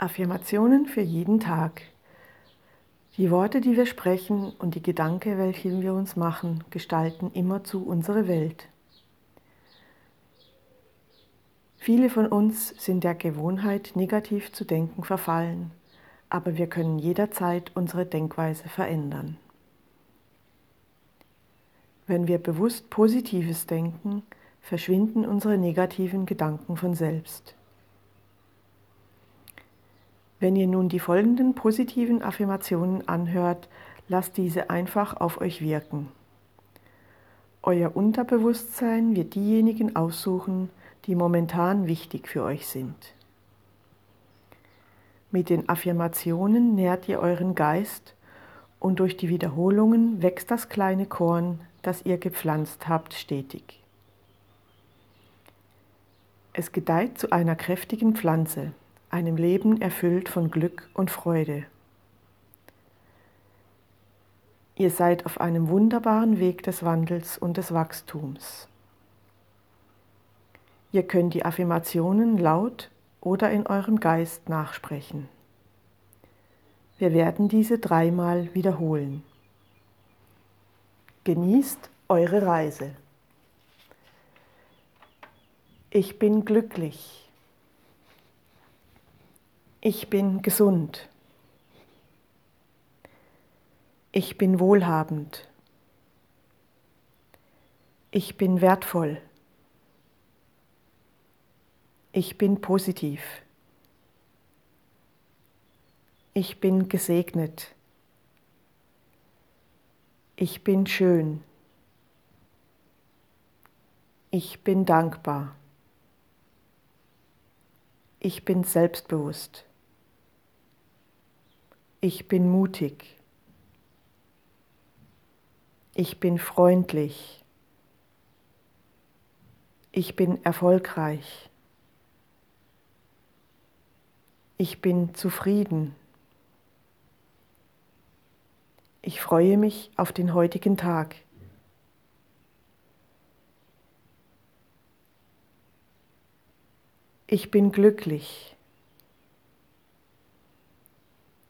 Affirmationen für jeden Tag. Die Worte, die wir sprechen und die Gedanken, welche wir uns machen, gestalten immerzu unsere Welt. Viele von uns sind der Gewohnheit, negativ zu denken, verfallen, aber wir können jederzeit unsere Denkweise verändern. Wenn wir bewusst Positives denken, verschwinden unsere negativen Gedanken von selbst. Wenn ihr nun die folgenden positiven Affirmationen anhört, lasst diese einfach auf euch wirken. Euer Unterbewusstsein wird diejenigen aussuchen, die momentan wichtig für euch sind. Mit den Affirmationen nährt ihr euren Geist und durch die Wiederholungen wächst das kleine Korn, das ihr gepflanzt habt, stetig. Es gedeiht zu einer kräftigen Pflanze einem Leben erfüllt von Glück und Freude. Ihr seid auf einem wunderbaren Weg des Wandels und des Wachstums. Ihr könnt die Affirmationen laut oder in eurem Geist nachsprechen. Wir werden diese dreimal wiederholen. Genießt eure Reise. Ich bin glücklich. Ich bin gesund. Ich bin wohlhabend. Ich bin wertvoll. Ich bin positiv. Ich bin gesegnet. Ich bin schön. Ich bin dankbar. Ich bin selbstbewusst. Ich bin mutig. Ich bin freundlich. Ich bin erfolgreich. Ich bin zufrieden. Ich freue mich auf den heutigen Tag. Ich bin glücklich.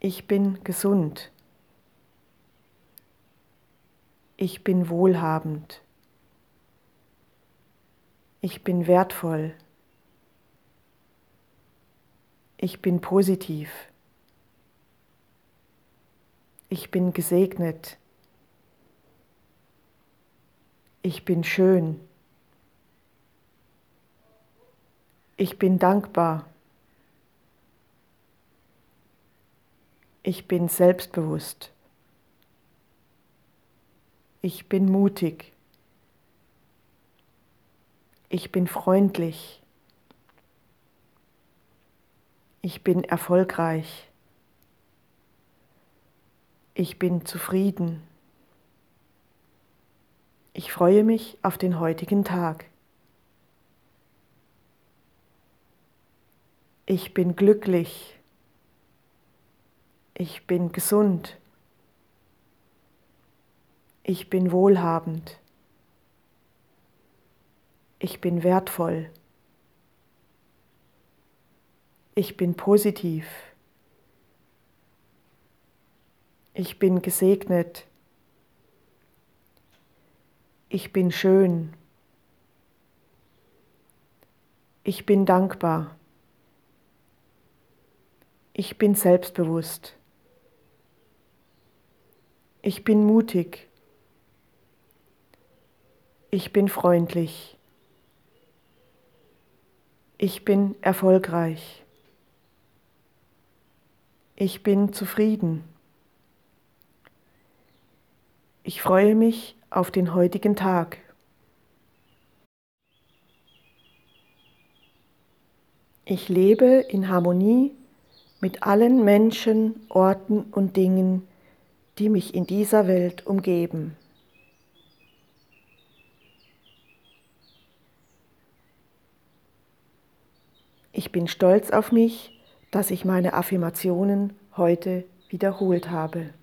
Ich bin gesund. Ich bin wohlhabend. Ich bin wertvoll. Ich bin positiv. Ich bin gesegnet. Ich bin schön. Ich bin dankbar. Ich bin selbstbewusst. Ich bin mutig. Ich bin freundlich. Ich bin erfolgreich. Ich bin zufrieden. Ich freue mich auf den heutigen Tag. Ich bin glücklich. Ich bin gesund. Ich bin wohlhabend. Ich bin wertvoll. Ich bin positiv. Ich bin gesegnet. Ich bin schön. Ich bin dankbar. Ich bin selbstbewusst. Ich bin mutig. Ich bin freundlich. Ich bin erfolgreich. Ich bin zufrieden. Ich freue mich auf den heutigen Tag. Ich lebe in Harmonie mit allen Menschen, Orten und Dingen, die mich in dieser Welt umgeben. Ich bin stolz auf mich, dass ich meine Affirmationen heute wiederholt habe.